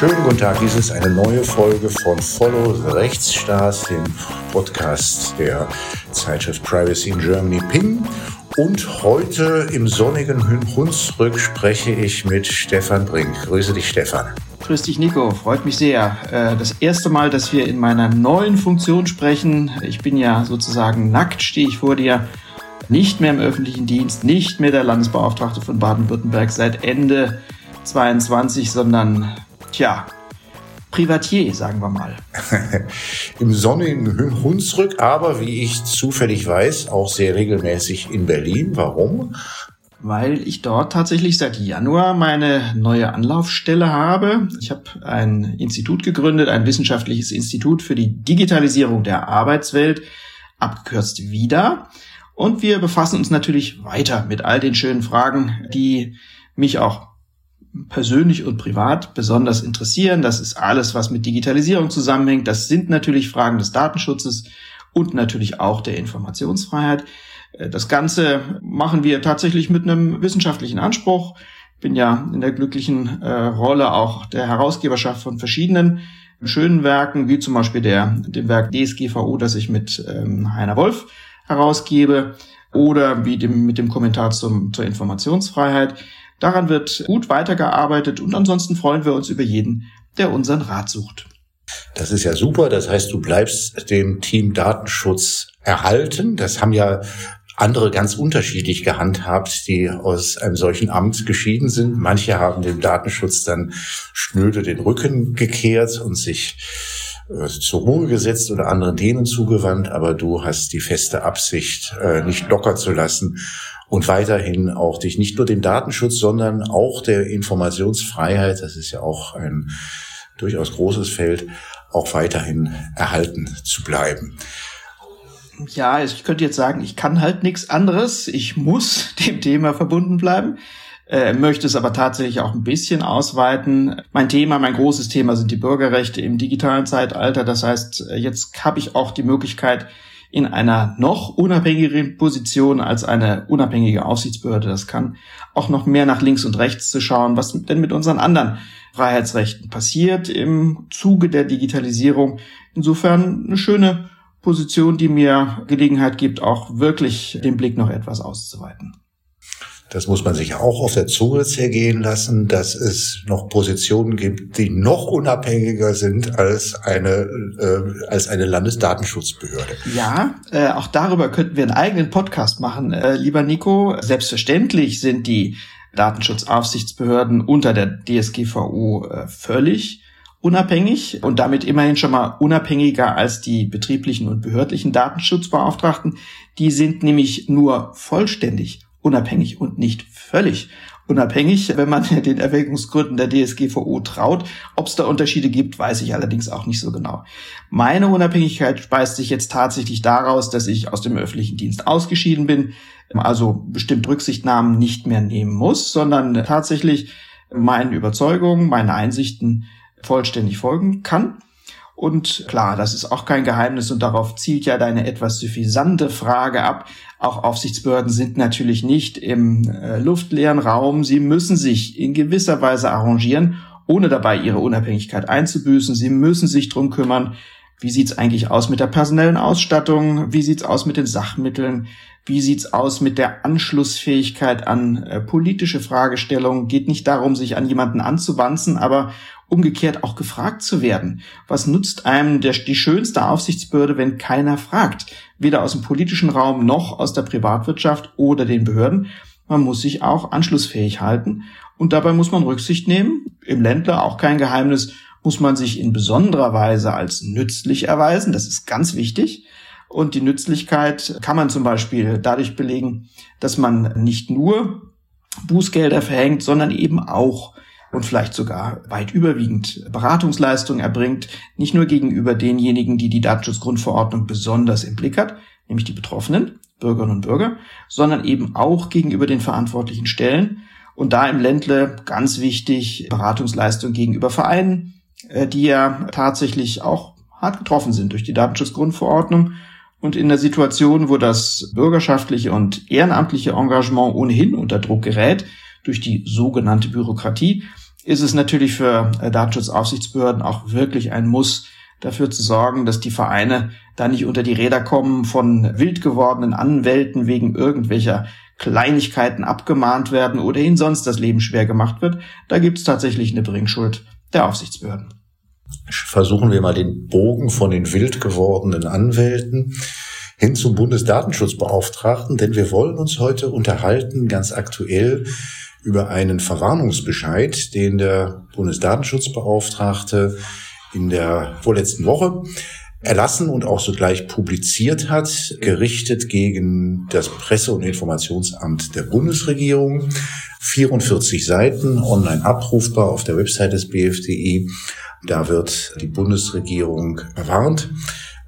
Schönen guten Tag, dies ist eine neue Folge von Follow the Rechtsstaat, dem Podcast der Zeitschrift Privacy in Germany Ping. Und heute im sonnigen Hunsrück spreche ich mit Stefan Brink. Grüße dich, Stefan. Grüß dich, Nico. Freut mich sehr. Äh, das erste Mal, dass wir in meiner neuen Funktion sprechen. Ich bin ja sozusagen nackt, stehe ich vor dir. Nicht mehr im öffentlichen Dienst, nicht mehr der Landesbeauftragte von Baden-Württemberg seit Ende 22, sondern tja, Privatier, sagen wir mal. Im sonnigen Hunsrück, aber wie ich zufällig weiß, auch sehr regelmäßig in Berlin. Warum? Weil ich dort tatsächlich seit Januar meine neue Anlaufstelle habe. Ich habe ein Institut gegründet, ein wissenschaftliches Institut für die Digitalisierung der Arbeitswelt, abgekürzt WIDA. Und wir befassen uns natürlich weiter mit all den schönen Fragen, die mich auch persönlich und privat besonders interessieren. Das ist alles, was mit Digitalisierung zusammenhängt. Das sind natürlich Fragen des Datenschutzes und natürlich auch der Informationsfreiheit. Äh, das Ganze machen wir tatsächlich mit einem wissenschaftlichen Anspruch. Ich bin ja in der glücklichen äh, Rolle auch der Herausgeberschaft von verschiedenen schönen Werken, wie zum Beispiel der, dem Werk DSGVO, das ich mit ähm, Heiner Wolf herausgebe, oder wie dem, mit dem Kommentar zum, zur Informationsfreiheit. Daran wird gut weitergearbeitet und ansonsten freuen wir uns über jeden, der unseren Rat sucht. Das ist ja super. Das heißt, du bleibst dem Team Datenschutz erhalten. Das haben ja andere ganz unterschiedlich gehandhabt, die aus einem solchen Amt geschieden sind. Manche haben dem Datenschutz dann schnöde den Rücken gekehrt und sich äh, zur Ruhe gesetzt oder anderen Themen zugewandt, aber du hast die feste Absicht, äh, nicht locker zu lassen und weiterhin auch dich nicht nur dem Datenschutz, sondern auch der Informationsfreiheit, das ist ja auch ein durchaus großes Feld, auch weiterhin erhalten zu bleiben. Ja, ich könnte jetzt sagen, ich kann halt nichts anderes. Ich muss dem Thema verbunden bleiben äh, möchte es aber tatsächlich auch ein bisschen ausweiten. Mein Thema, mein großes Thema sind die Bürgerrechte im digitalen Zeitalter. Das heißt, jetzt habe ich auch die Möglichkeit, in einer noch unabhängigeren Position als eine unabhängige Aufsichtsbehörde das kann, auch noch mehr nach links und rechts zu schauen, was denn mit unseren anderen Freiheitsrechten passiert im Zuge der Digitalisierung. Insofern eine schöne Position, die mir Gelegenheit gibt, auch wirklich den Blick noch etwas auszuweiten. Das muss man sich auch auf der Zunge zergehen lassen, dass es noch Positionen gibt, die noch unabhängiger sind als eine, äh, als eine Landesdatenschutzbehörde. Ja, äh, auch darüber könnten wir einen eigenen Podcast machen, äh, lieber Nico. Selbstverständlich sind die Datenschutzaufsichtsbehörden unter der DSGVO äh, völlig unabhängig und damit immerhin schon mal unabhängiger als die betrieblichen und behördlichen Datenschutzbeauftragten. Die sind nämlich nur vollständig unabhängig und nicht völlig unabhängig, wenn man den Erwägungsgründen der DSGVO traut. Ob es da Unterschiede gibt, weiß ich allerdings auch nicht so genau. Meine Unabhängigkeit speist sich jetzt tatsächlich daraus, dass ich aus dem öffentlichen Dienst ausgeschieden bin, also bestimmt Rücksichtnahmen nicht mehr nehmen muss, sondern tatsächlich meinen Überzeugungen, meinen Einsichten vollständig folgen kann. Und klar, das ist auch kein Geheimnis und darauf zielt ja deine etwas suffisante Frage ab. Auch Aufsichtsbehörden sind natürlich nicht im äh, luftleeren Raum. Sie müssen sich in gewisser Weise arrangieren, ohne dabei ihre Unabhängigkeit einzubüßen. Sie müssen sich drum kümmern, wie sieht's eigentlich aus mit der personellen Ausstattung? Wie sieht's aus mit den Sachmitteln? Wie sieht's aus mit der Anschlussfähigkeit an äh, politische Fragestellungen? Geht nicht darum, sich an jemanden anzuwanzen, aber umgekehrt auch gefragt zu werden. Was nutzt einem der, die schönste Aufsichtsbehörde, wenn keiner fragt? Weder aus dem politischen Raum noch aus der Privatwirtschaft oder den Behörden. Man muss sich auch anschlussfähig halten und dabei muss man Rücksicht nehmen. Im Ländler auch kein Geheimnis, muss man sich in besonderer Weise als nützlich erweisen. Das ist ganz wichtig. Und die Nützlichkeit kann man zum Beispiel dadurch belegen, dass man nicht nur Bußgelder verhängt, sondern eben auch und vielleicht sogar weit überwiegend Beratungsleistungen erbringt, nicht nur gegenüber denjenigen, die die Datenschutzgrundverordnung besonders im Blick hat, nämlich die Betroffenen, Bürgerinnen und Bürger, sondern eben auch gegenüber den verantwortlichen Stellen. Und da im Ländle ganz wichtig Beratungsleistungen gegenüber Vereinen, äh, die ja tatsächlich auch hart getroffen sind durch die Datenschutzgrundverordnung und in der Situation, wo das bürgerschaftliche und ehrenamtliche Engagement ohnehin unter Druck gerät durch die sogenannte Bürokratie, ist es natürlich für äh, Datenschutzaufsichtsbehörden auch wirklich ein Muss, dafür zu sorgen, dass die Vereine da nicht unter die Räder kommen, von wild gewordenen Anwälten wegen irgendwelcher Kleinigkeiten abgemahnt werden oder ihnen sonst das Leben schwer gemacht wird. Da gibt es tatsächlich eine Bringschuld der Aufsichtsbehörden. Versuchen wir mal den Bogen von den wild gewordenen Anwälten hin zum Bundesdatenschutzbeauftragten, denn wir wollen uns heute unterhalten, ganz aktuell, über einen Verwarnungsbescheid, den der Bundesdatenschutzbeauftragte in der vorletzten Woche erlassen und auch sogleich publiziert hat, gerichtet gegen das Presse- und Informationsamt der Bundesregierung. 44 Seiten online abrufbar auf der Website des BFDI. Da wird die Bundesregierung erwarnt,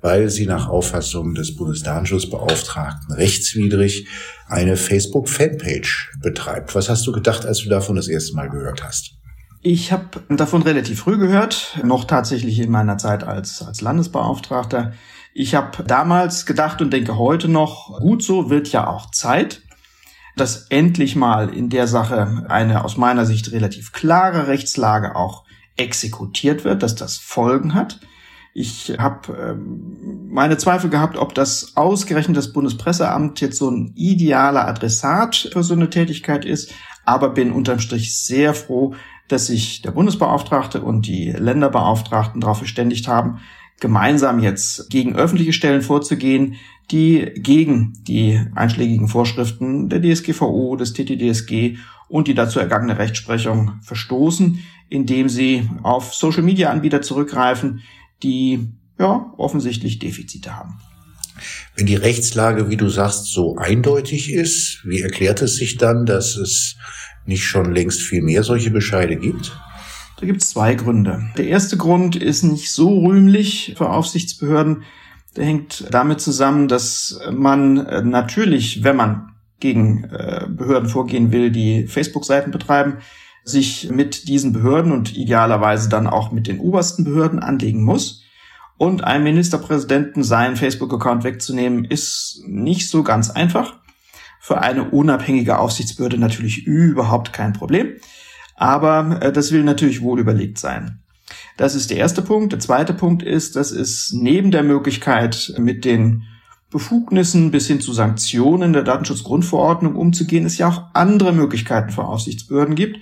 weil sie nach Auffassung des Bundesdatenschutzbeauftragten rechtswidrig eine Facebook-Fanpage betreibt. Was hast du gedacht, als du davon das erste Mal gehört hast? Ich habe davon relativ früh gehört, noch tatsächlich in meiner Zeit als, als Landesbeauftragter. Ich habe damals gedacht und denke heute noch, gut so wird ja auch Zeit, dass endlich mal in der Sache eine aus meiner Sicht relativ klare Rechtslage auch exekutiert wird, dass das Folgen hat. Ich habe ähm, meine Zweifel gehabt, ob das ausgerechnet das Bundespresseamt jetzt so ein idealer Adressat für so eine Tätigkeit ist, aber bin unterm Strich sehr froh, dass sich der Bundesbeauftragte und die Länderbeauftragten darauf verständigt haben, gemeinsam jetzt gegen öffentliche Stellen vorzugehen, die gegen die einschlägigen Vorschriften der DSGVO, des TTDSG und die dazu ergangene Rechtsprechung verstoßen, indem sie auf Social-Media-Anbieter zurückgreifen, die ja offensichtlich Defizite haben. Wenn die Rechtslage, wie du sagst, so eindeutig ist, wie erklärt es sich dann, dass es nicht schon längst viel mehr solche Bescheide gibt? Da gibt es zwei Gründe. Der erste Grund ist nicht so rühmlich für Aufsichtsbehörden. Der hängt damit zusammen, dass man äh, natürlich, wenn man gegen äh, Behörden vorgehen will, die Facebook-Seiten betreiben, sich mit diesen Behörden und idealerweise dann auch mit den obersten Behörden anlegen muss. Und einem Ministerpräsidenten seinen Facebook-Account wegzunehmen, ist nicht so ganz einfach für eine unabhängige Aufsichtsbehörde natürlich überhaupt kein Problem. Aber äh, das will natürlich wohl überlegt sein. Das ist der erste Punkt. Der zweite Punkt ist, dass es neben der Möglichkeit, mit den Befugnissen bis hin zu Sanktionen der Datenschutzgrundverordnung umzugehen, es ja auch andere Möglichkeiten für Aufsichtsbehörden gibt,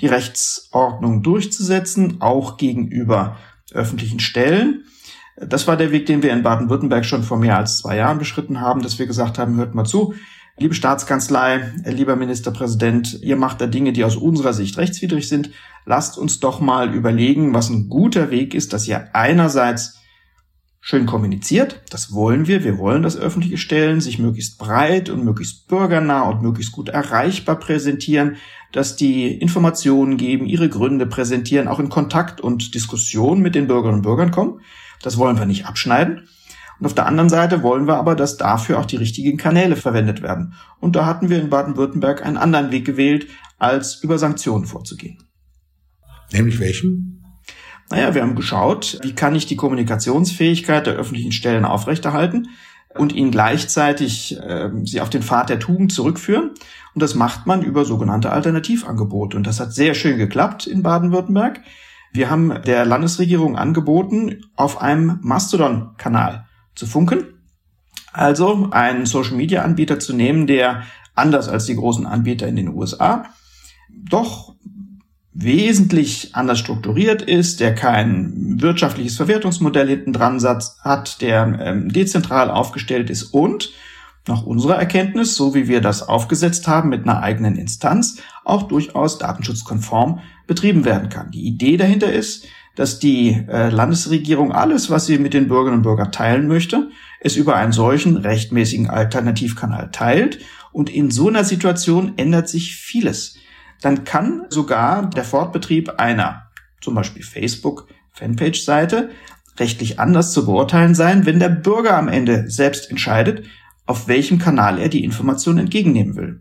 die Rechtsordnung durchzusetzen, auch gegenüber öffentlichen Stellen. Das war der Weg, den wir in Baden-Württemberg schon vor mehr als zwei Jahren beschritten haben, dass wir gesagt haben, hört mal zu, Liebe Staatskanzlei, lieber Ministerpräsident, ihr macht da Dinge, die aus unserer Sicht rechtswidrig sind. Lasst uns doch mal überlegen, was ein guter Weg ist, dass ihr einerseits schön kommuniziert. Das wollen wir. Wir wollen, dass öffentliche Stellen sich möglichst breit und möglichst bürgernah und möglichst gut erreichbar präsentieren, dass die Informationen geben, ihre Gründe präsentieren, auch in Kontakt und Diskussion mit den Bürgerinnen und Bürgern kommen. Das wollen wir nicht abschneiden. Und auf der anderen Seite wollen wir aber, dass dafür auch die richtigen Kanäle verwendet werden. Und da hatten wir in Baden-Württemberg einen anderen Weg gewählt, als über Sanktionen vorzugehen. Nämlich welchen? Naja, wir haben geschaut, wie kann ich die Kommunikationsfähigkeit der öffentlichen Stellen aufrechterhalten und ihnen gleichzeitig äh, sie auf den Pfad der Tugend zurückführen. Und das macht man über sogenannte Alternativangebote. Und das hat sehr schön geklappt in Baden-Württemberg. Wir haben der Landesregierung angeboten, auf einem Mastodon-Kanal zu funken. Also einen Social-Media-Anbieter zu nehmen, der anders als die großen Anbieter in den USA doch wesentlich anders strukturiert ist, der kein wirtschaftliches Verwertungsmodell hinten dran hat, der ähm, dezentral aufgestellt ist und nach unserer Erkenntnis, so wie wir das aufgesetzt haben mit einer eigenen Instanz, auch durchaus datenschutzkonform betrieben werden kann. Die Idee dahinter ist, dass die äh, Landesregierung alles, was sie mit den Bürgerinnen und Bürgern teilen möchte, es über einen solchen rechtmäßigen Alternativkanal teilt. Und in so einer Situation ändert sich vieles. Dann kann sogar der Fortbetrieb einer, zum Beispiel Facebook, Fanpage-Seite, rechtlich anders zu beurteilen sein, wenn der Bürger am Ende selbst entscheidet, auf welchem Kanal er die Information entgegennehmen will.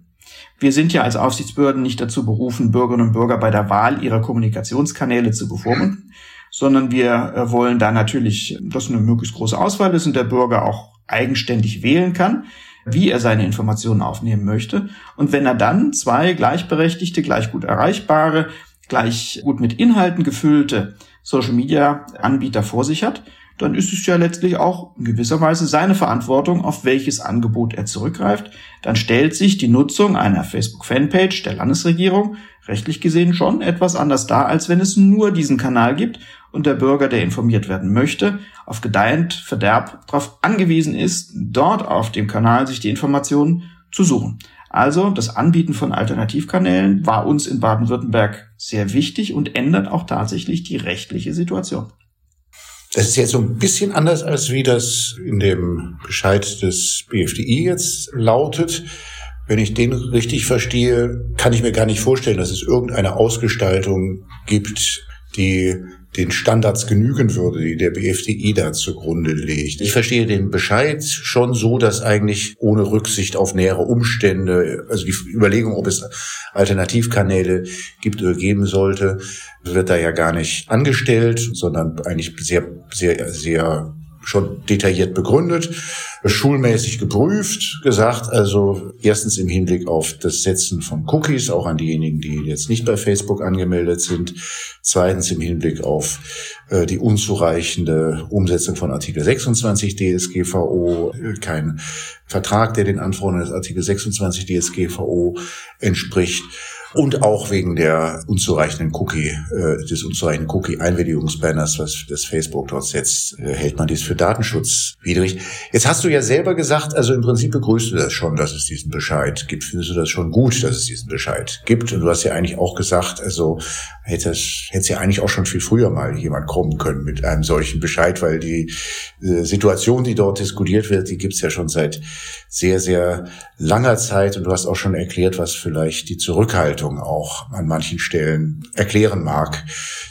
Wir sind ja als Aufsichtsbehörden nicht dazu berufen, Bürgerinnen und Bürger bei der Wahl ihrer Kommunikationskanäle zu bevormunden, sondern wir äh, wollen da natürlich, dass eine möglichst große Auswahl ist und der Bürger auch eigenständig wählen kann, wie er seine Informationen aufnehmen möchte. Und wenn er dann zwei gleichberechtigte, gleich gut erreichbare, gleich gut mit Inhalten gefüllte Social-Media-Anbieter vor sich hat, dann ist es ja letztlich auch in gewisser Weise seine Verantwortung, auf welches Angebot er zurückgreift. Dann stellt sich die Nutzung einer Facebook-Fanpage der Landesregierung rechtlich gesehen schon etwas anders dar, als wenn es nur diesen Kanal gibt und der Bürger, der informiert werden möchte, auf gedeihend Verderb darauf angewiesen ist, dort auf dem Kanal sich die Informationen zu suchen. Also das Anbieten von Alternativkanälen war uns in Baden-Württemberg sehr wichtig und ändert auch tatsächlich die rechtliche Situation. Das ist jetzt so ein bisschen anders, als wie das in dem Bescheid des BFDI jetzt lautet. Wenn ich den richtig verstehe, kann ich mir gar nicht vorstellen, dass es irgendeine Ausgestaltung gibt, die den Standards genügen würde, die der BFDI da zugrunde legt. Ich verstehe den Bescheid schon so, dass eigentlich ohne Rücksicht auf nähere Umstände, also die Überlegung, ob es Alternativkanäle gibt oder geben sollte, wird da ja gar nicht angestellt, sondern eigentlich sehr, sehr, sehr schon detailliert begründet, schulmäßig geprüft, gesagt, also erstens im Hinblick auf das Setzen von Cookies, auch an diejenigen, die jetzt nicht bei Facebook angemeldet sind, zweitens im Hinblick auf äh, die unzureichende Umsetzung von Artikel 26 DSGVO, kein Vertrag, der den Anforderungen des Artikel 26 DSGVO entspricht. Und auch wegen der unzureichenden Cookie, äh, des unzureichenden Cookie-Einwilligungsbanners, was das Facebook dort setzt, äh, hält man dies für datenschutzwidrig. Jetzt hast du ja selber gesagt, also im Prinzip begrüßt du das schon, dass es diesen Bescheid gibt. Findest du das schon gut, dass es diesen Bescheid gibt? Und du hast ja eigentlich auch gesagt, also hätte es hätte ja eigentlich auch schon viel früher mal jemand kommen können mit einem solchen Bescheid, weil die äh, Situation, die dort diskutiert wird, die gibt's ja schon seit sehr, sehr langer Zeit. Und du hast auch schon erklärt, was vielleicht die Zurückhaltung auch an manchen Stellen erklären mag,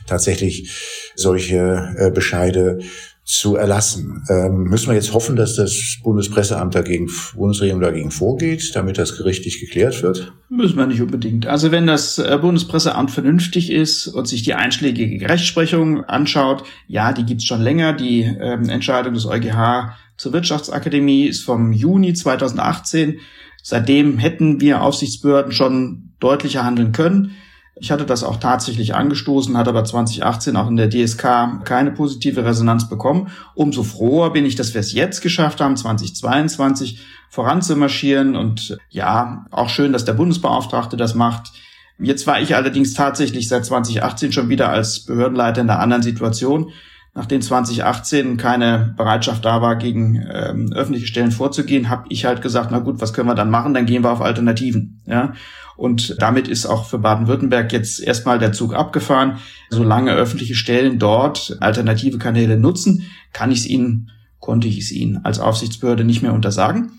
tatsächlich solche äh, Bescheide zu erlassen. Ähm, müssen wir jetzt hoffen, dass das Bundespresseamt dagegen, Bundesregierung dagegen vorgeht, damit das gerichtlich geklärt wird? Müssen wir nicht unbedingt. Also wenn das äh, Bundespresseamt vernünftig ist und sich die einschlägige Rechtsprechung anschaut, ja, die gibt's schon länger. Die ähm, Entscheidung des EuGH zur Wirtschaftsakademie ist vom Juni 2018. Seitdem hätten wir Aufsichtsbehörden schon deutlicher handeln können. Ich hatte das auch tatsächlich angestoßen, hat aber 2018 auch in der DSK keine positive Resonanz bekommen. Umso froher bin ich, dass wir es jetzt geschafft haben, 2022 voranzumarschieren. Und ja, auch schön, dass der Bundesbeauftragte das macht. Jetzt war ich allerdings tatsächlich seit 2018 schon wieder als Behördenleiter in einer anderen Situation. Nachdem 2018 keine Bereitschaft da war, gegen ähm, öffentliche Stellen vorzugehen, habe ich halt gesagt, na gut, was können wir dann machen? Dann gehen wir auf Alternativen. Ja? Und damit ist auch für Baden-Württemberg jetzt erstmal der Zug abgefahren. Solange öffentliche Stellen dort alternative Kanäle nutzen, kann ich es ihnen, konnte ich es ihnen als Aufsichtsbehörde nicht mehr untersagen.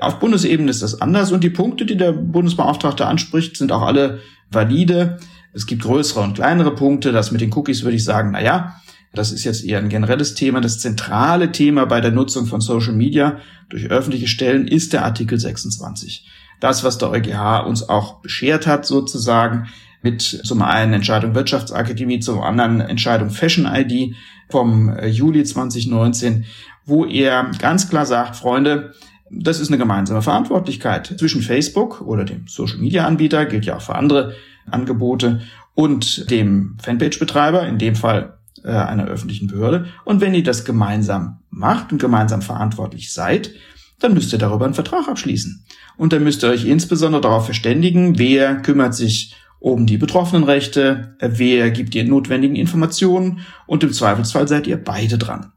Auf Bundesebene ist das anders und die Punkte, die der Bundesbeauftragte anspricht, sind auch alle valide. Es gibt größere und kleinere Punkte. Das mit den Cookies würde ich sagen, na ja, das ist jetzt eher ein generelles Thema. Das zentrale Thema bei der Nutzung von Social Media durch öffentliche Stellen ist der Artikel 26 das, was der EuGH uns auch beschert hat, sozusagen, mit zum einen Entscheidung Wirtschaftsakademie, zum anderen Entscheidung Fashion ID vom äh, Juli 2019, wo er ganz klar sagt, Freunde, das ist eine gemeinsame Verantwortlichkeit zwischen Facebook oder dem Social Media Anbieter, gilt ja auch für andere Angebote, und dem Fanpage-Betreiber, in dem Fall äh, einer öffentlichen Behörde. Und wenn ihr das gemeinsam macht und gemeinsam verantwortlich seid, dann müsst ihr darüber einen Vertrag abschließen. Und dann müsst ihr euch insbesondere darauf verständigen, wer kümmert sich um die betroffenen Rechte, wer gibt die notwendigen Informationen und im Zweifelsfall seid ihr beide dran.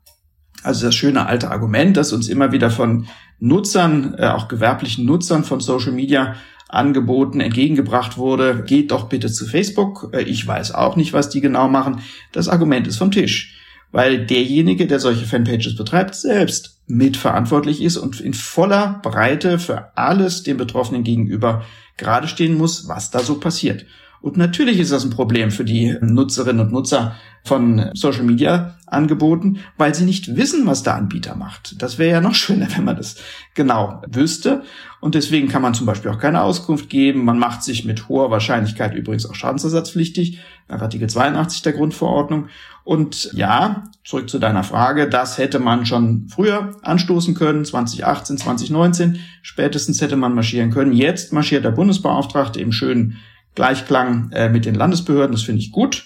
Also das schöne alte Argument, das uns immer wieder von Nutzern, äh, auch gewerblichen Nutzern von Social Media Angeboten entgegengebracht wurde, geht doch bitte zu Facebook. Äh, ich weiß auch nicht, was die genau machen. Das Argument ist vom Tisch, weil derjenige, der solche Fanpages betreibt, selbst mitverantwortlich ist und in voller Breite für alles dem Betroffenen gegenüber gerade stehen muss, was da so passiert. Und natürlich ist das ein Problem für die Nutzerinnen und Nutzer von Social Media Angeboten, weil sie nicht wissen, was der Anbieter macht. Das wäre ja noch schöner, wenn man das genau wüsste. Und deswegen kann man zum Beispiel auch keine Auskunft geben. Man macht sich mit hoher Wahrscheinlichkeit übrigens auch schadensersatzpflichtig nach Artikel 82 der Grundverordnung. Und ja, zurück zu deiner Frage, das hätte man schon früher anstoßen können, 2018, 2019. Spätestens hätte man marschieren können. Jetzt marschiert der Bundesbeauftragte im schönen Gleichklang äh, mit den Landesbehörden. Das finde ich gut.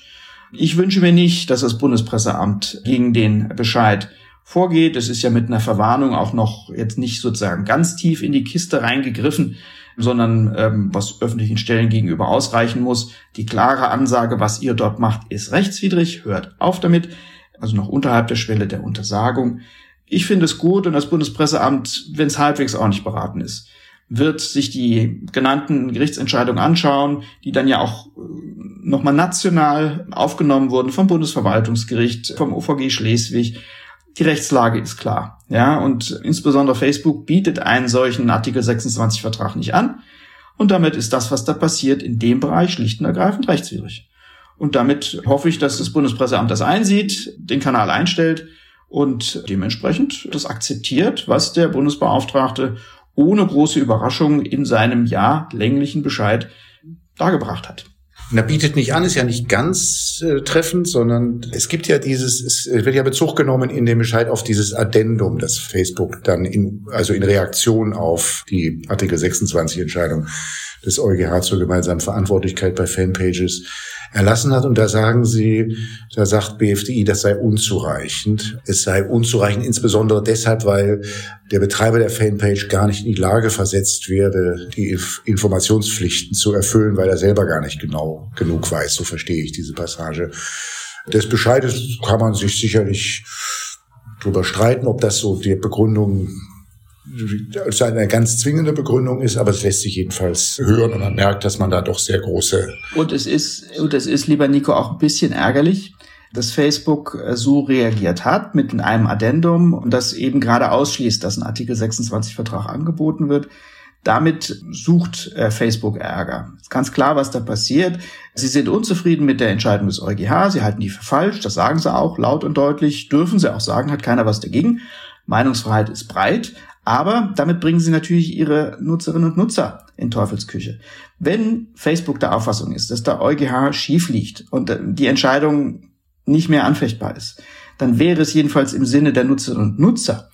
Ich wünsche mir nicht, dass das Bundespresseamt gegen den Bescheid vorgeht. Es ist ja mit einer Verwarnung auch noch jetzt nicht sozusagen ganz tief in die Kiste reingegriffen, sondern ähm, was öffentlichen Stellen gegenüber ausreichen muss. Die klare Ansage, was ihr dort macht, ist rechtswidrig. Hört auf damit. Also noch unterhalb der Schwelle der Untersagung. Ich finde es gut und das Bundespresseamt, wenn es halbwegs auch nicht beraten ist, wird sich die genannten Gerichtsentscheidungen anschauen, die dann ja auch äh, nochmal national aufgenommen wurden vom Bundesverwaltungsgericht, vom OVG Schleswig. Die Rechtslage ist klar. Ja, und insbesondere Facebook bietet einen solchen Artikel 26 Vertrag nicht an. Und damit ist das, was da passiert, in dem Bereich schlicht und ergreifend rechtswidrig. Und damit hoffe ich, dass das Bundespresseamt das einsieht, den Kanal einstellt und dementsprechend das akzeptiert, was der Bundesbeauftragte ohne große Überraschung in seinem ja länglichen Bescheid dargebracht hat. Na, bietet nicht an, ist ja nicht ganz äh, treffend, sondern es gibt ja dieses, es wird ja Bezug genommen in dem Bescheid auf dieses Addendum, das Facebook dann in, also in Reaktion auf die Artikel 26 Entscheidung des EuGH zur gemeinsamen Verantwortlichkeit bei Fanpages erlassen hat. Und da sagen sie, da sagt BFDI, das sei unzureichend. Es sei unzureichend insbesondere deshalb, weil der Betreiber der Fanpage gar nicht in die Lage versetzt werde, die Informationspflichten zu erfüllen, weil er selber gar nicht genau genug weiß. So verstehe ich diese Passage. Des Bescheides kann man sich sicherlich drüber streiten, ob das so die Begründung als eine ganz zwingende Begründung ist, aber es lässt sich jedenfalls hören und man merkt, dass man da doch sehr große. Und es ist, und es ist, lieber Nico, auch ein bisschen ärgerlich, dass Facebook äh, so reagiert hat mit einem Addendum und das eben gerade ausschließt, dass ein Artikel 26 Vertrag angeboten wird. Damit sucht äh, Facebook Ärger. Ist ganz klar, was da passiert. Sie sind unzufrieden mit der Entscheidung des EuGH. Sie halten die für falsch. Das sagen sie auch laut und deutlich. Dürfen sie auch sagen, hat keiner was dagegen. Meinungsfreiheit ist breit. Aber damit bringen sie natürlich ihre Nutzerinnen und Nutzer in Teufelsküche. Wenn Facebook der Auffassung ist, dass der EuGH schief liegt und die Entscheidung nicht mehr anfechtbar ist, dann wäre es jedenfalls im Sinne der Nutzerinnen und Nutzer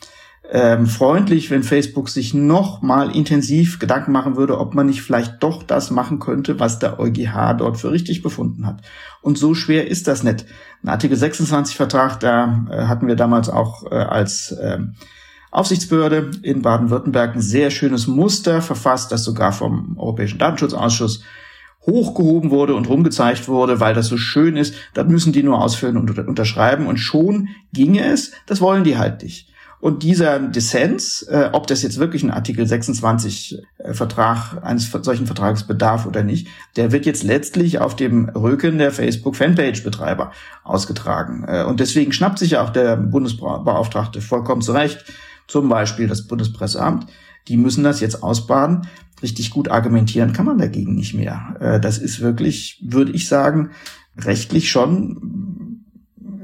ähm, freundlich, wenn Facebook sich noch mal intensiv Gedanken machen würde, ob man nicht vielleicht doch das machen könnte, was der EuGH dort für richtig befunden hat. Und so schwer ist das nicht. Ein Artikel 26 Vertrag, da äh, hatten wir damals auch äh, als äh, Aufsichtsbehörde in Baden-Württemberg ein sehr schönes Muster verfasst, das sogar vom Europäischen Datenschutzausschuss hochgehoben wurde und rumgezeigt wurde, weil das so schön ist. Das müssen die nur ausfüllen und unterschreiben und schon ginge es. Das wollen die halt nicht. Und dieser Dissens, äh, ob das jetzt wirklich ein Artikel 26 äh, Vertrag eines solchen Vertrages bedarf oder nicht, der wird jetzt letztlich auf dem Rücken der Facebook Fanpage Betreiber ausgetragen. Äh, und deswegen schnappt sich ja auch der Bundesbeauftragte vollkommen zurecht zum Beispiel das Bundespresseamt, die müssen das jetzt ausbaden. Richtig gut argumentieren kann man dagegen nicht mehr. Äh, das ist wirklich, würde ich sagen, rechtlich schon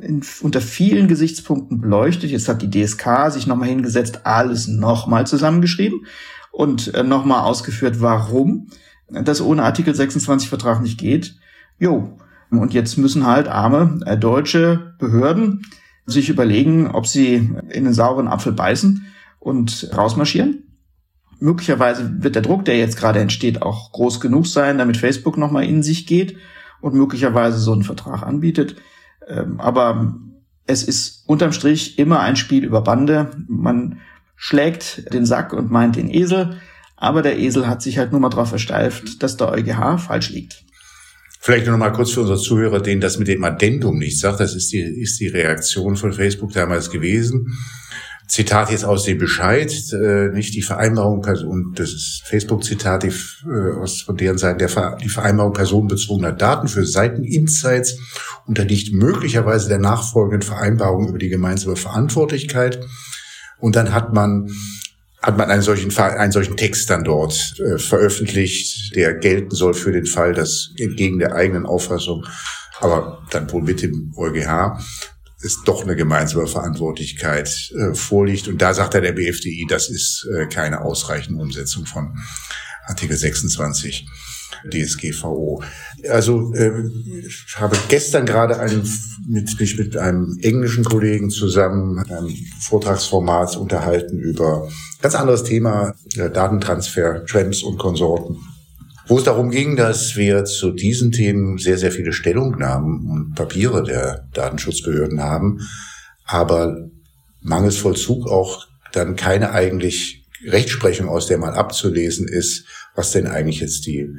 in, unter vielen Gesichtspunkten beleuchtet. Jetzt hat die DSK sich nochmal hingesetzt, alles nochmal zusammengeschrieben und äh, nochmal ausgeführt, warum das ohne Artikel 26 Vertrag nicht geht. Jo. Und jetzt müssen halt arme äh, deutsche Behörden sich überlegen, ob sie in den sauren Apfel beißen und rausmarschieren. Möglicherweise wird der Druck, der jetzt gerade entsteht, auch groß genug sein, damit Facebook nochmal in sich geht und möglicherweise so einen Vertrag anbietet. Ähm, aber es ist unterm Strich immer ein Spiel über Bande. Man schlägt den Sack und meint den Esel, aber der Esel hat sich halt nur mal darauf versteift, dass der EuGH falsch liegt. Vielleicht noch mal kurz für unsere Zuhörer, denen das mit dem Addendum nicht sagt. Das ist die, ist die Reaktion von Facebook damals gewesen. Zitat jetzt aus dem Bescheid, äh, nicht die Vereinbarung, und das ist Facebook-Zitat äh, aus von deren Seite, der, die Vereinbarung personenbezogener Daten für Seiteninsights unterliegt möglicherweise der nachfolgenden Vereinbarung über die gemeinsame Verantwortlichkeit. Und dann hat man hat man einen solchen, einen solchen Text dann dort äh, veröffentlicht, der gelten soll für den Fall, dass entgegen der eigenen Auffassung, aber dann wohl mit dem EuGH, es doch eine gemeinsame Verantwortlichkeit äh, vorliegt. Und da sagt er der BFDI, das ist äh, keine ausreichende Umsetzung von Artikel 26 DSGVO. Also äh, ich habe gestern gerade einen, mit, mich mit einem englischen Kollegen zusammen einem Vortragsformat unterhalten über ganz anderes Thema, äh, Datentransfer, Trends und Konsorten. wo es darum ging, dass wir zu diesen Themen sehr, sehr viele Stellungnahmen und Papiere der Datenschutzbehörden haben, aber mangels Vollzug auch dann keine eigentlich Rechtsprechung, aus der mal abzulesen ist, was denn eigentlich jetzt die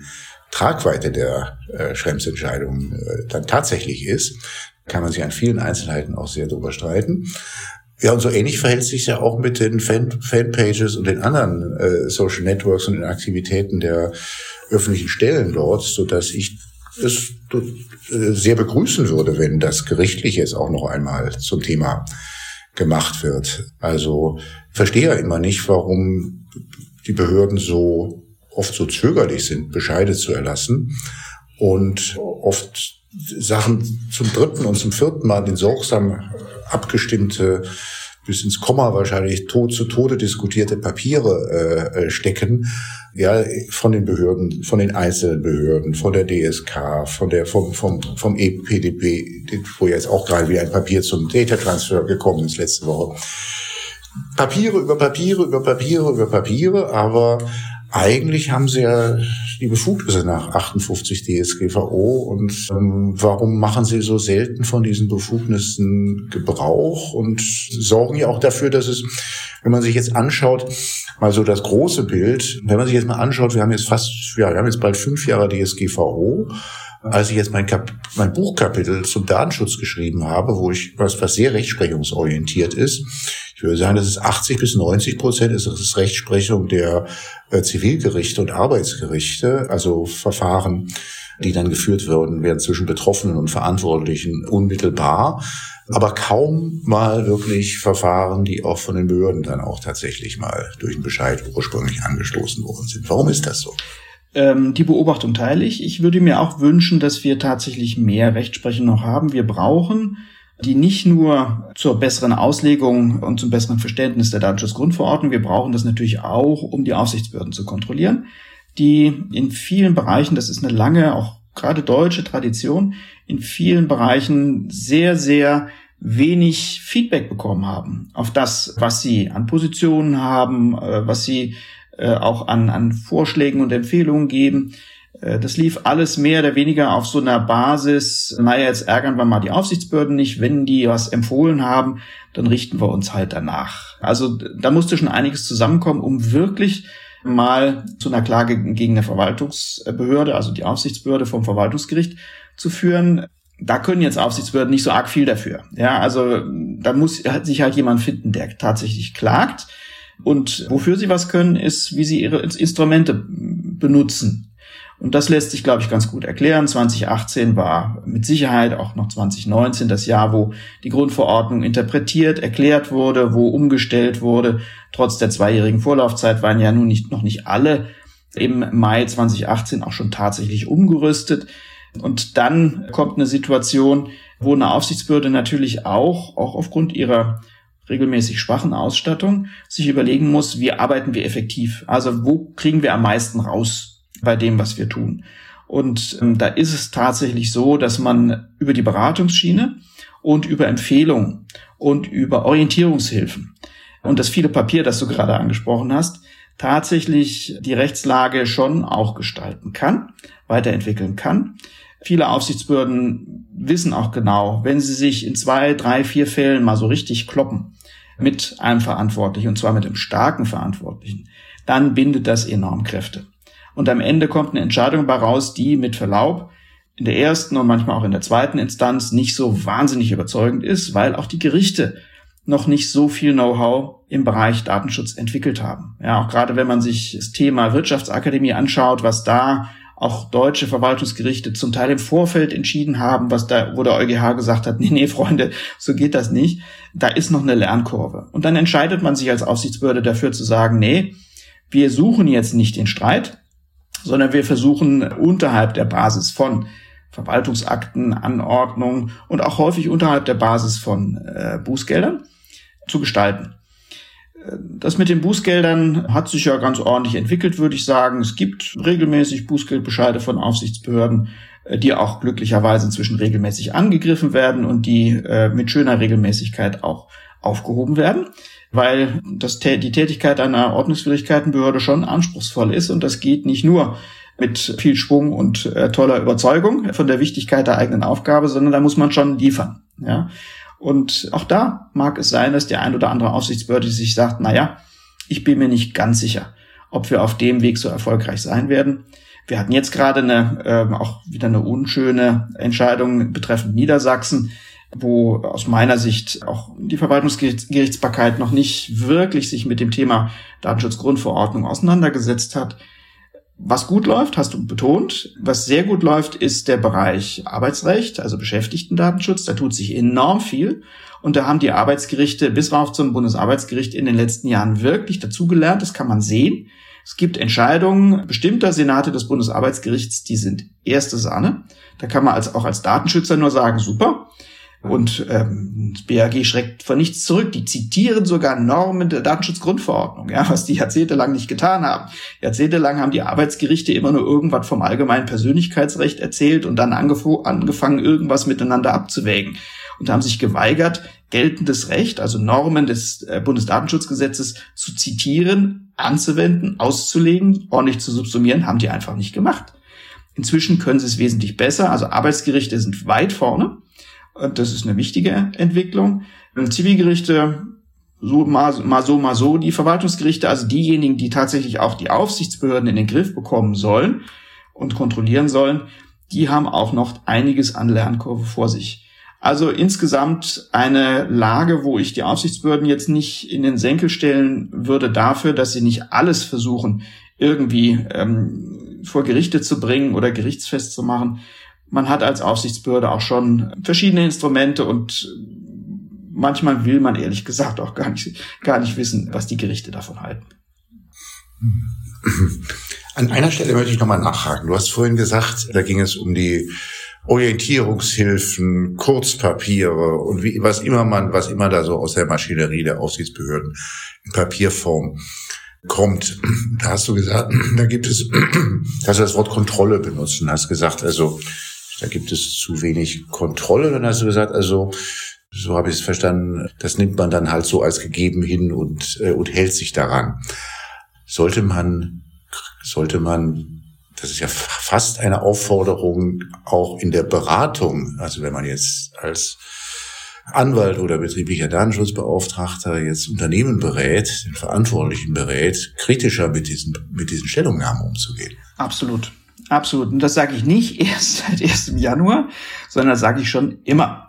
Tragweite der äh, Schrems-Entscheidung äh, dann tatsächlich ist, kann man sich an vielen Einzelheiten auch sehr darüber streiten. Ja, und so ähnlich verhält sich ja auch mit den Fan Fanpages und den anderen äh, Social Networks und den Aktivitäten der öffentlichen Stellen dort, so dass ich es äh, sehr begrüßen würde, wenn das gerichtlich jetzt auch noch einmal zum Thema gemacht wird. Also verstehe ja immer nicht, warum die Behörden so oft so zögerlich sind, Bescheide zu erlassen und oft Sachen zum dritten und zum vierten Mal in sorgsam abgestimmte bis ins Komma wahrscheinlich tot zu Tode diskutierte Papiere äh, äh stecken, ja, von den Behörden, von den einzelnen Behörden, von der DSK, von der, vom, vom, vom EPDB, wo jetzt auch gerade wieder ein Papier zum Data Transfer gekommen ist letzte Woche. Papiere über Papiere über Papiere über Papiere, aber eigentlich haben sie ja die Befugnisse nach 58 DSGVO und ähm, warum machen sie so selten von diesen Befugnissen Gebrauch und sorgen ja auch dafür, dass es, wenn man sich jetzt anschaut, mal so das große Bild, wenn man sich jetzt mal anschaut, wir haben jetzt fast, ja, wir haben jetzt bald fünf Jahre DSGVO, als ich jetzt mein, Kap mein Buchkapitel zum Datenschutz geschrieben habe, wo ich was, was sehr rechtsprechungsorientiert ist, ich würde sagen, das ist 80 bis 90 Prozent ist das Rechtsprechung der äh, Zivilgerichte und Arbeitsgerichte, also Verfahren, die dann geführt werden, werden zwischen Betroffenen und Verantwortlichen unmittelbar, aber kaum mal wirklich Verfahren, die auch von den Behörden dann auch tatsächlich mal durch einen Bescheid ursprünglich angestoßen worden sind. Warum ist das so? Ähm, die Beobachtung teile ich. Ich würde mir auch wünschen, dass wir tatsächlich mehr Rechtsprechung noch haben. Wir brauchen die nicht nur zur besseren Auslegung und zum besseren Verständnis der Datenschutzgrundverordnung, wir brauchen das natürlich auch, um die Aufsichtsbehörden zu kontrollieren, die in vielen Bereichen, das ist eine lange, auch gerade deutsche Tradition, in vielen Bereichen sehr, sehr wenig Feedback bekommen haben auf das, was sie an Positionen haben, äh, was sie äh, auch an, an Vorschlägen und Empfehlungen geben. Äh, das lief alles mehr oder weniger auf so einer Basis, naja, jetzt ärgern wir mal die Aufsichtsbehörden nicht, wenn die was empfohlen haben, dann richten wir uns halt danach. Also da musste schon einiges zusammenkommen, um wirklich mal zu einer Klage gegen eine Verwaltungsbehörde, also die Aufsichtsbehörde vom Verwaltungsgericht zu führen. Da können jetzt Aufsichtsbehörden nicht so arg viel dafür. Ja, also da muss sich halt jemand finden, der tatsächlich klagt. Und wofür sie was können, ist, wie sie ihre Instrumente benutzen. Und das lässt sich, glaube ich, ganz gut erklären. 2018 war mit Sicherheit auch noch 2019 das Jahr, wo die Grundverordnung interpretiert, erklärt wurde, wo umgestellt wurde. Trotz der zweijährigen Vorlaufzeit waren ja nun nicht, noch nicht alle im Mai 2018 auch schon tatsächlich umgerüstet. Und dann kommt eine Situation, wo eine Aufsichtsbehörde natürlich auch, auch aufgrund ihrer regelmäßig schwachen Ausstattung, sich überlegen muss, wie arbeiten wir effektiv? Also wo kriegen wir am meisten raus bei dem, was wir tun. Und ähm, da ist es tatsächlich so, dass man über die Beratungsschiene und über Empfehlungen und über Orientierungshilfen und das viele Papier, das du gerade angesprochen hast, tatsächlich die Rechtslage schon auch gestalten kann, weiterentwickeln kann. Viele Aufsichtsbehörden wissen auch genau, wenn sie sich in zwei, drei, vier Fällen mal so richtig kloppen mit einem Verantwortlichen, und zwar mit einem starken Verantwortlichen, dann bindet das enorm Kräfte. Und am Ende kommt eine Entscheidung bei raus, die mit Verlaub in der ersten und manchmal auch in der zweiten Instanz nicht so wahnsinnig überzeugend ist, weil auch die Gerichte noch nicht so viel Know-how im Bereich Datenschutz entwickelt haben. Ja, auch gerade wenn man sich das Thema Wirtschaftsakademie anschaut, was da auch deutsche Verwaltungsgerichte zum Teil im Vorfeld entschieden haben, was da, wo der EuGH gesagt hat, nee, nee, Freunde, so geht das nicht. Da ist noch eine Lernkurve. Und dann entscheidet man sich als Aufsichtsbehörde dafür zu sagen, nee, wir suchen jetzt nicht den Streit, sondern wir versuchen unterhalb der Basis von Verwaltungsakten, Anordnungen und auch häufig unterhalb der Basis von äh, Bußgeldern zu gestalten. Das mit den Bußgeldern hat sich ja ganz ordentlich entwickelt, würde ich sagen. Es gibt regelmäßig Bußgeldbescheide von Aufsichtsbehörden, äh, die auch glücklicherweise inzwischen regelmäßig angegriffen werden und die äh, mit schöner Regelmäßigkeit auch aufgehoben werden weil das, die Tätigkeit einer Ordnungswidrigkeitenbehörde schon anspruchsvoll ist und das geht nicht nur mit viel Schwung und äh, toller Überzeugung von der Wichtigkeit der eigenen Aufgabe, sondern da muss man schon liefern. Ja. Und auch da mag es sein, dass der ein oder andere Aufsichtsbehörde sich sagt, na ja, ich bin mir nicht ganz sicher, ob wir auf dem Weg so erfolgreich sein werden. Wir hatten jetzt gerade eine, äh, auch wieder eine unschöne Entscheidung betreffend Niedersachsen, wo aus meiner Sicht auch die Verwaltungsgerichtsbarkeit noch nicht wirklich sich mit dem Thema Datenschutzgrundverordnung auseinandergesetzt hat. Was gut läuft, hast du betont. Was sehr gut läuft, ist der Bereich Arbeitsrecht, also Beschäftigtendatenschutz. Da tut sich enorm viel. Und da haben die Arbeitsgerichte bis rauf zum Bundesarbeitsgericht in den letzten Jahren wirklich dazugelernt. Das kann man sehen. Es gibt Entscheidungen bestimmter Senate des Bundesarbeitsgerichts, die sind erste Sahne. Da kann man als, auch als Datenschützer nur sagen, super. Und ähm, BAG schreckt vor nichts zurück. Die zitieren sogar Normen der Datenschutzgrundverordnung, ja, was die jahrzehntelang nicht getan haben. Jahrzehntelang haben die Arbeitsgerichte immer nur irgendwas vom allgemeinen Persönlichkeitsrecht erzählt und dann angefangen, irgendwas miteinander abzuwägen. Und haben sich geweigert, geltendes Recht, also Normen des äh, Bundesdatenschutzgesetzes zu zitieren, anzuwenden, auszulegen, ordentlich zu subsumieren, haben die einfach nicht gemacht. Inzwischen können sie es wesentlich besser. Also Arbeitsgerichte sind weit vorne. Das ist eine wichtige Entwicklung. Zivilgerichte, so mal so, mal so. Die Verwaltungsgerichte, also diejenigen, die tatsächlich auch die Aufsichtsbehörden in den Griff bekommen sollen und kontrollieren sollen, die haben auch noch einiges an Lernkurve vor sich. Also insgesamt eine Lage, wo ich die Aufsichtsbehörden jetzt nicht in den Senkel stellen würde dafür, dass sie nicht alles versuchen, irgendwie ähm, vor Gerichte zu bringen oder gerichtsfest zu machen man hat als Aufsichtsbehörde auch schon verschiedene Instrumente und manchmal will man ehrlich gesagt auch gar nicht, gar nicht wissen, was die Gerichte davon halten. An einer Stelle möchte ich nochmal nachhaken. Du hast vorhin gesagt, da ging es um die Orientierungshilfen, Kurzpapiere und wie, was immer man, was immer da so aus der Maschinerie der Aufsichtsbehörden in Papierform kommt. Da hast du gesagt, da gibt es, hast du das Wort Kontrolle benutzt und hast gesagt, also da gibt es zu wenig Kontrolle. Dann hast du gesagt, also so habe ich es verstanden, das nimmt man dann halt so als gegeben hin und, äh, und hält sich daran. Sollte man, sollte man, das ist ja fast eine Aufforderung auch in der Beratung, also wenn man jetzt als Anwalt oder betrieblicher Datenschutzbeauftragter jetzt Unternehmen berät, den Verantwortlichen berät, kritischer mit diesen, mit diesen Stellungnahmen umzugehen. Absolut. Absolut. Und das sage ich nicht erst seit 1. Januar, sondern das sage ich schon immer,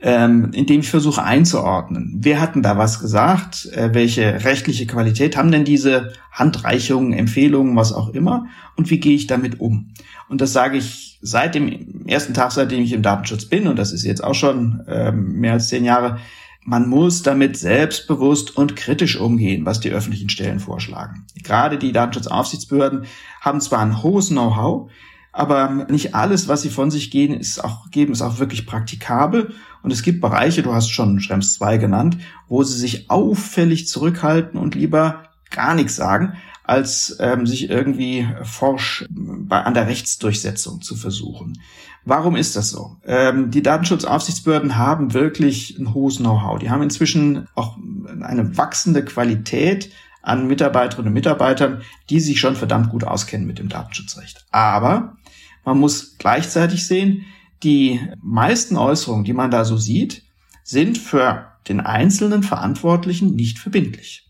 ähm, indem ich versuche einzuordnen. Wer hat denn da was gesagt? Äh, welche rechtliche Qualität haben denn diese Handreichungen, Empfehlungen, was auch immer? Und wie gehe ich damit um? Und das sage ich seit dem ersten Tag, seitdem ich im Datenschutz bin, und das ist jetzt auch schon ähm, mehr als zehn Jahre, man muss damit selbstbewusst und kritisch umgehen, was die öffentlichen Stellen vorschlagen. Gerade die Datenschutzaufsichtsbehörden haben zwar ein hohes Know-how, aber nicht alles, was sie von sich geben, ist auch, geben, ist auch wirklich praktikabel. Und es gibt Bereiche, du hast schon Schrems 2 genannt, wo sie sich auffällig zurückhalten und lieber gar nichts sagen, als ähm, sich irgendwie forsch bei, an der Rechtsdurchsetzung zu versuchen. Warum ist das so? Ähm, die Datenschutzaufsichtsbehörden haben wirklich ein hohes Know-how. Die haben inzwischen auch eine wachsende Qualität an Mitarbeiterinnen und Mitarbeitern, die sich schon verdammt gut auskennen mit dem Datenschutzrecht. Aber man muss gleichzeitig sehen, die meisten Äußerungen, die man da so sieht, sind für den einzelnen Verantwortlichen nicht verbindlich.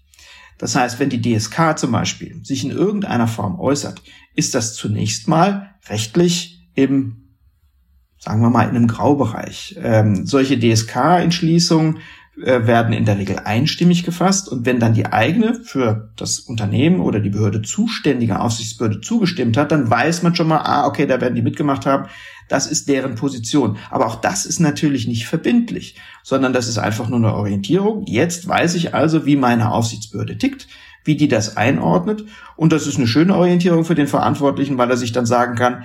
Das heißt, wenn die DSK zum Beispiel sich in irgendeiner Form äußert, ist das zunächst mal rechtlich im sagen wir mal, in einem Graubereich. Ähm, solche DSK-Entschließungen äh, werden in der Regel einstimmig gefasst und wenn dann die eigene für das Unternehmen oder die Behörde zuständige Aufsichtsbehörde zugestimmt hat, dann weiß man schon mal, ah, okay, da werden die mitgemacht haben, das ist deren Position. Aber auch das ist natürlich nicht verbindlich, sondern das ist einfach nur eine Orientierung. Jetzt weiß ich also, wie meine Aufsichtsbehörde tickt, wie die das einordnet und das ist eine schöne Orientierung für den Verantwortlichen, weil er sich dann sagen kann,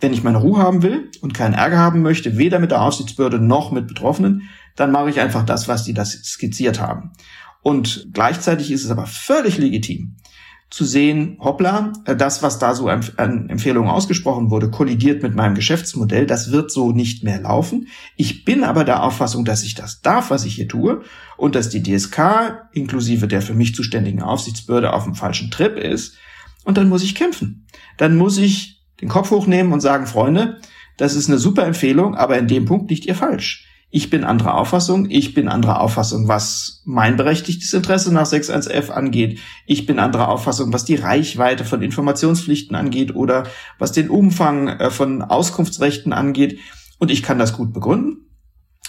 wenn ich meine Ruhe haben will und keinen Ärger haben möchte, weder mit der Aufsichtsbehörde noch mit Betroffenen, dann mache ich einfach das, was die das skizziert haben. Und gleichzeitig ist es aber völlig legitim zu sehen, hoppla, das, was da so an Empfehlungen ausgesprochen wurde, kollidiert mit meinem Geschäftsmodell, das wird so nicht mehr laufen. Ich bin aber der Auffassung, dass ich das darf, was ich hier tue, und dass die DSK inklusive der für mich zuständigen Aufsichtsbehörde auf dem falschen Trip ist Und dann muss ich kämpfen. Dann muss ich den Kopf hochnehmen und sagen, Freunde, das ist eine super Empfehlung, aber in dem Punkt liegt ihr falsch. Ich bin anderer Auffassung. Ich bin anderer Auffassung, was mein berechtigtes Interesse nach 6.1f angeht. Ich bin anderer Auffassung, was die Reichweite von Informationspflichten angeht oder was den Umfang äh, von Auskunftsrechten angeht. Und ich kann das gut begründen.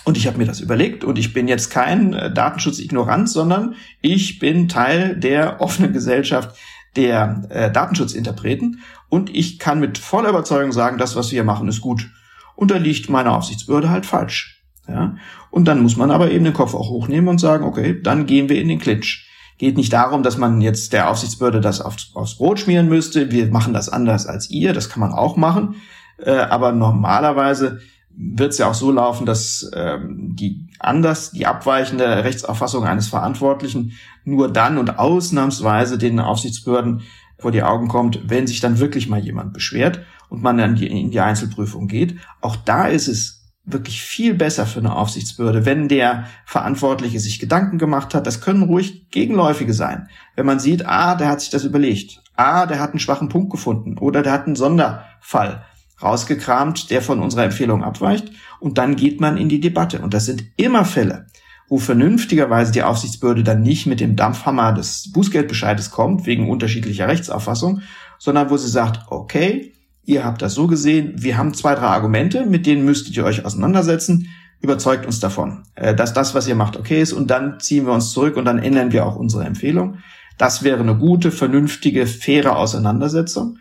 Und ich habe mir das überlegt und ich bin jetzt kein äh, Datenschutzignorant, sondern ich bin Teil der offenen Gesellschaft der äh, Datenschutzinterpreten und ich kann mit voller Überzeugung sagen, das, was wir machen, ist gut. Und da liegt meine Aufsichtsbehörde halt falsch. Ja? Und dann muss man aber eben den Kopf auch hochnehmen und sagen, okay, dann gehen wir in den Clinch. Geht nicht darum, dass man jetzt der Aufsichtsbehörde das aufs, aufs Brot schmieren müsste. Wir machen das anders als ihr. Das kann man auch machen. Äh, aber normalerweise wird es ja auch so laufen, dass ähm, die anders, die abweichende Rechtsauffassung eines Verantwortlichen nur dann und ausnahmsweise den Aufsichtsbehörden vor die Augen kommt, wenn sich dann wirklich mal jemand beschwert und man dann in die Einzelprüfung geht. Auch da ist es wirklich viel besser für eine Aufsichtsbehörde, wenn der Verantwortliche sich Gedanken gemacht hat. Das können ruhig gegenläufige sein. Wenn man sieht, ah, der hat sich das überlegt. Ah, der hat einen schwachen Punkt gefunden. Oder der hat einen Sonderfall rausgekramt, der von unserer Empfehlung abweicht. Und dann geht man in die Debatte. Und das sind immer Fälle, wo vernünftigerweise die Aufsichtsbehörde dann nicht mit dem Dampfhammer des Bußgeldbescheides kommt, wegen unterschiedlicher Rechtsauffassung, sondern wo sie sagt, okay, ihr habt das so gesehen, wir haben zwei, drei Argumente, mit denen müsstet ihr euch auseinandersetzen, überzeugt uns davon, äh, dass das, was ihr macht, okay ist und dann ziehen wir uns zurück und dann ändern wir auch unsere Empfehlung. Das wäre eine gute, vernünftige, faire Auseinandersetzung.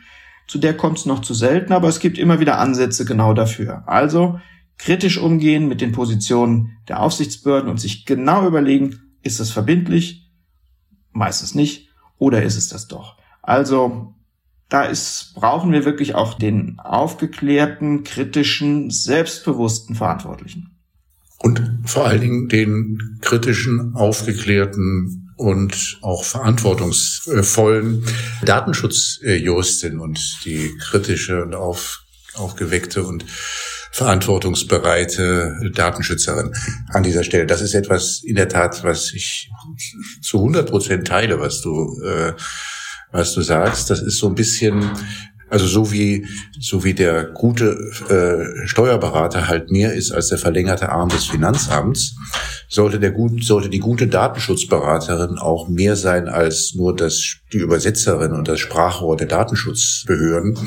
Zu der kommt es noch zu selten, aber es gibt immer wieder Ansätze genau dafür. Also kritisch umgehen mit den Positionen der Aufsichtsbehörden und sich genau überlegen, ist es verbindlich? Meistens nicht. Oder ist es das doch? Also da ist, brauchen wir wirklich auch den aufgeklärten, kritischen, selbstbewussten Verantwortlichen. Und vor allen Dingen den kritischen, aufgeklärten und auch verantwortungsvollen Datenschutzjuristin und die kritische und auf, aufgeweckte und verantwortungsbereite Datenschützerin an dieser Stelle. Das ist etwas in der Tat, was ich zu 100 Prozent teile, was du äh, was du sagst. Das ist so ein bisschen, also so wie, so wie der gute äh, Steuerberater halt mehr ist als der verlängerte Arm des Finanzamts, sollte der gut, sollte die gute Datenschutzberaterin auch mehr sein als nur das, die Übersetzerin und das Sprachrohr der Datenschutzbehörden.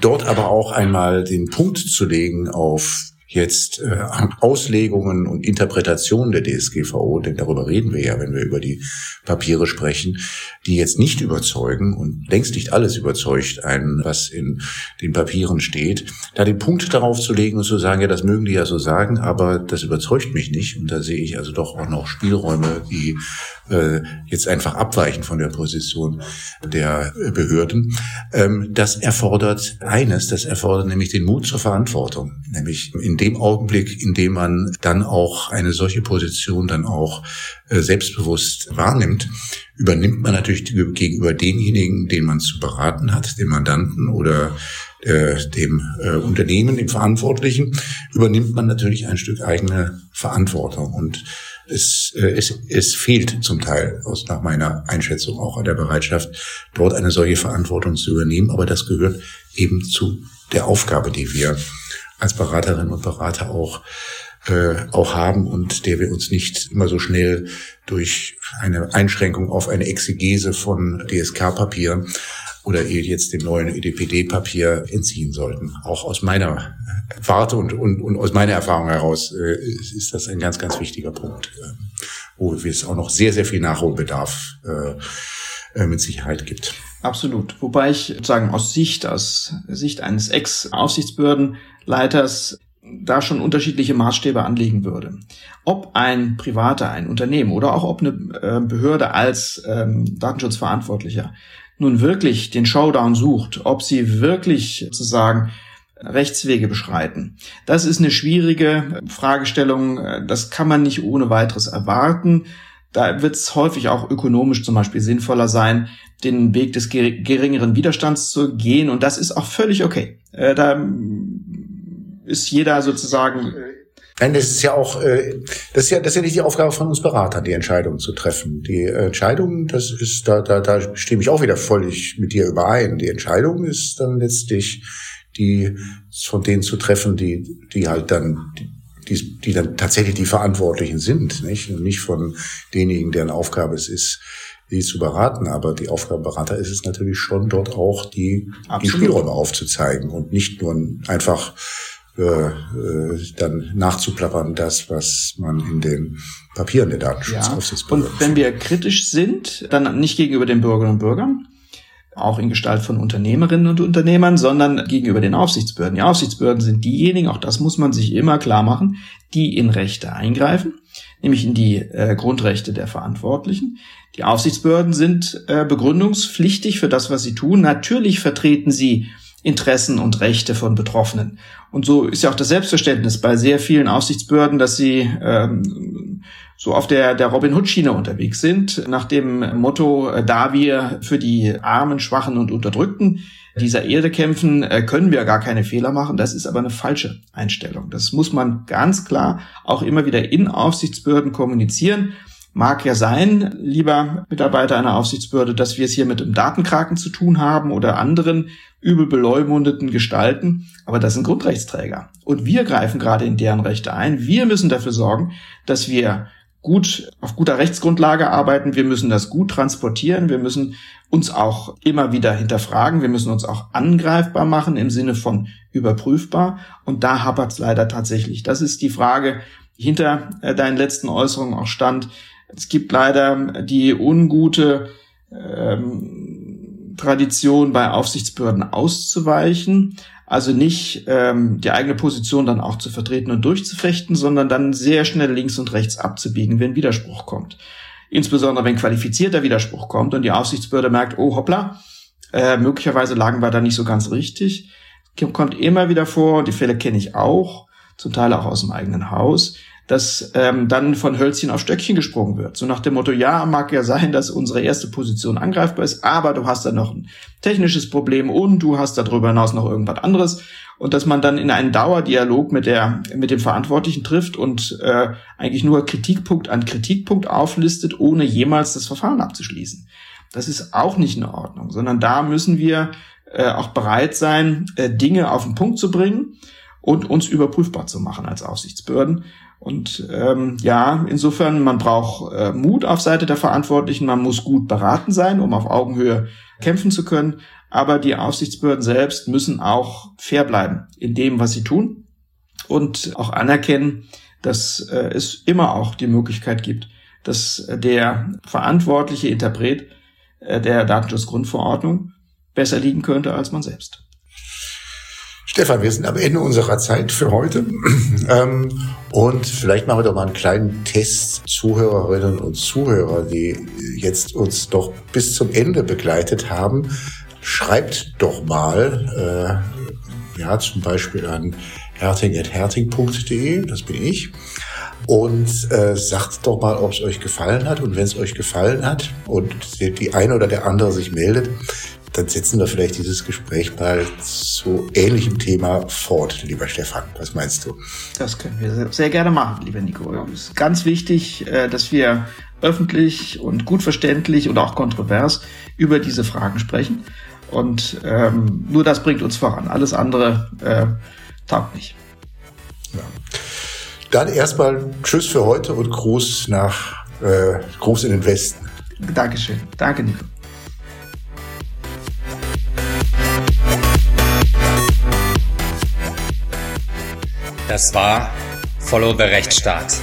Dort aber auch einmal den Punkt zu legen auf jetzt äh, Auslegungen und Interpretationen der DSGVO, denn darüber reden wir ja, wenn wir über die Papiere sprechen, die jetzt nicht überzeugen und längst nicht alles überzeugt einen, was in den Papieren steht, da den Punkt darauf zu legen und zu sagen, ja, das mögen die ja so sagen, aber das überzeugt mich nicht. Und da sehe ich also doch auch noch Spielräume, die äh, jetzt einfach abweichen von der Position der Behörden. Ähm, das erfordert eines, das erfordert nämlich den Mut zur Verantwortung, nämlich in dem Augenblick, in dem man dann auch eine solche Position dann auch äh, selbstbewusst wahrnimmt, übernimmt man natürlich gegenüber denjenigen, den man zu beraten hat, dem Mandanten oder äh, dem äh, Unternehmen, dem Verantwortlichen, übernimmt man natürlich ein Stück eigene Verantwortung. Und es, äh, es, es fehlt zum Teil aus nach meiner Einschätzung auch an der Bereitschaft, dort eine solche Verantwortung zu übernehmen. Aber das gehört eben zu der Aufgabe, die wir als Beraterinnen und Berater auch äh, auch haben und der wir uns nicht immer so schnell durch eine Einschränkung auf eine Exegese von DSK-Papier oder jetzt dem neuen EDPD-Papier entziehen sollten. Auch aus meiner Warte und, und, und aus meiner Erfahrung heraus äh, ist das ein ganz, ganz wichtiger Punkt, äh, wo es auch noch sehr, sehr viel Nachholbedarf äh, äh, mit Sicherheit gibt. Absolut. Wobei ich sagen, aus Sicht, aus Sicht eines Ex-Aufsichtsbehördenleiters da schon unterschiedliche Maßstäbe anlegen würde. Ob ein Privater, ein Unternehmen oder auch ob eine äh, Behörde als ähm, Datenschutzverantwortlicher nun wirklich den Showdown sucht, ob sie wirklich sozusagen Rechtswege beschreiten. Das ist eine schwierige Fragestellung. Das kann man nicht ohne weiteres erwarten. Da wird es häufig auch ökonomisch zum Beispiel sinnvoller sein, den Weg des geringeren Widerstands zu gehen. Und das ist auch völlig okay. Äh, da ist jeder sozusagen Nein, das ist ja auch, äh, das ist ja, das ist ja nicht die Aufgabe von uns Beratern, die Entscheidungen zu treffen. Die Entscheidung, das ist, da, da, da stimme ich auch wieder völlig mit dir überein. Die Entscheidung ist dann letztlich die von denen zu treffen, die, die halt dann, die, die dann tatsächlich die Verantwortlichen sind, nicht? Und nicht von denjenigen, deren Aufgabe es ist, die zu beraten. Aber die Aufgabe Berater ist es natürlich schon, dort auch die, die Spielräume aufzuzeigen und nicht nur einfach äh, äh, dann nachzuplappern, das, was man in den Papieren der Datenschutzaufsichtsbehörde. Ja. Und wenn wir kritisch sind, dann nicht gegenüber den Bürgerinnen und Bürgern, auch in Gestalt von Unternehmerinnen und Unternehmern, sondern gegenüber den Aufsichtsbehörden. Die Aufsichtsbehörden sind diejenigen, auch das muss man sich immer klar machen, die in Rechte eingreifen, nämlich in die äh, Grundrechte der Verantwortlichen. Die Aufsichtsbehörden sind äh, begründungspflichtig für das, was sie tun. Natürlich vertreten sie Interessen und Rechte von Betroffenen. Und so ist ja auch das Selbstverständnis bei sehr vielen Aufsichtsbehörden, dass sie ähm, so auf der, der Robin Hood Schiene unterwegs sind, nach dem Motto, äh, da wir für die Armen, Schwachen und Unterdrückten dieser Erde kämpfen, äh, können wir gar keine Fehler machen. Das ist aber eine falsche Einstellung. Das muss man ganz klar auch immer wieder in Aufsichtsbehörden kommunizieren. Mag ja sein, lieber Mitarbeiter einer Aufsichtsbehörde, dass wir es hier mit einem Datenkraken zu tun haben oder anderen übel beleumundeten Gestalten, aber das sind Grundrechtsträger. Und wir greifen gerade in deren Rechte ein. Wir müssen dafür sorgen, dass wir gut auf guter Rechtsgrundlage arbeiten. Wir müssen das gut transportieren. Wir müssen uns auch immer wieder hinterfragen. Wir müssen uns auch angreifbar machen im Sinne von überprüfbar. Und da hapert es leider tatsächlich. Das ist die Frage, hinter äh, deinen letzten Äußerungen auch stand. Es gibt leider die ungute ähm, Tradition, bei Aufsichtsbehörden auszuweichen. Also nicht ähm, die eigene Position dann auch zu vertreten und durchzufechten, sondern dann sehr schnell links und rechts abzubiegen, wenn Widerspruch kommt. Insbesondere wenn qualifizierter Widerspruch kommt und die Aufsichtsbehörde merkt, oh hoppla, äh, möglicherweise lagen wir da nicht so ganz richtig. Kommt immer wieder vor, die Fälle kenne ich auch, zum Teil auch aus dem eigenen Haus, dass ähm, dann von Hölzchen auf Stöckchen gesprungen wird. So nach dem Motto, ja, mag ja sein, dass unsere erste Position angreifbar ist, aber du hast da noch ein technisches Problem und du hast darüber hinaus noch irgendwas anderes. Und dass man dann in einen Dauerdialog mit der mit dem Verantwortlichen trifft und äh, eigentlich nur Kritikpunkt an Kritikpunkt auflistet, ohne jemals das Verfahren abzuschließen. Das ist auch nicht in Ordnung, sondern da müssen wir äh, auch bereit sein, äh, Dinge auf den Punkt zu bringen und uns überprüfbar zu machen als Aufsichtsbehörden. Und ähm, ja, insofern, man braucht äh, Mut auf Seite der Verantwortlichen, man muss gut beraten sein, um auf Augenhöhe kämpfen zu können. Aber die Aufsichtsbehörden selbst müssen auch fair bleiben in dem, was sie tun und auch anerkennen, dass äh, es immer auch die Möglichkeit gibt, dass der verantwortliche Interpret äh, der Datenschutzgrundverordnung besser liegen könnte als man selbst. Stefan, wir sind am Ende unserer Zeit für heute. ähm, und vielleicht machen wir doch mal einen kleinen Test, Zuhörerinnen und Zuhörer, die jetzt uns doch bis zum Ende begleitet haben. Schreibt doch mal, äh, ja, zum Beispiel an herting.herting.de, das bin ich. Und äh, sagt doch mal, ob es euch gefallen hat. Und wenn es euch gefallen hat und die eine oder der andere sich meldet, dann setzen wir vielleicht dieses Gespräch mal zu ähnlichem Thema fort, lieber Stefan. Was meinst du? Das können wir sehr gerne machen, lieber Nico. Es ist ganz wichtig, äh, dass wir öffentlich und gut verständlich und auch kontrovers über diese Fragen sprechen. Und ähm, nur das bringt uns voran. Alles andere äh, taugt nicht. Ja. Dann erstmal Tschüss für heute und Gruß nach äh, Gruß in den Westen. Dankeschön. Danke, Nico. Das war Follow the Rechtsstaat.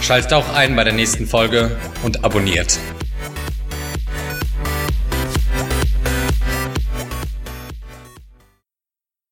Schaltet auch ein bei der nächsten Folge und abonniert.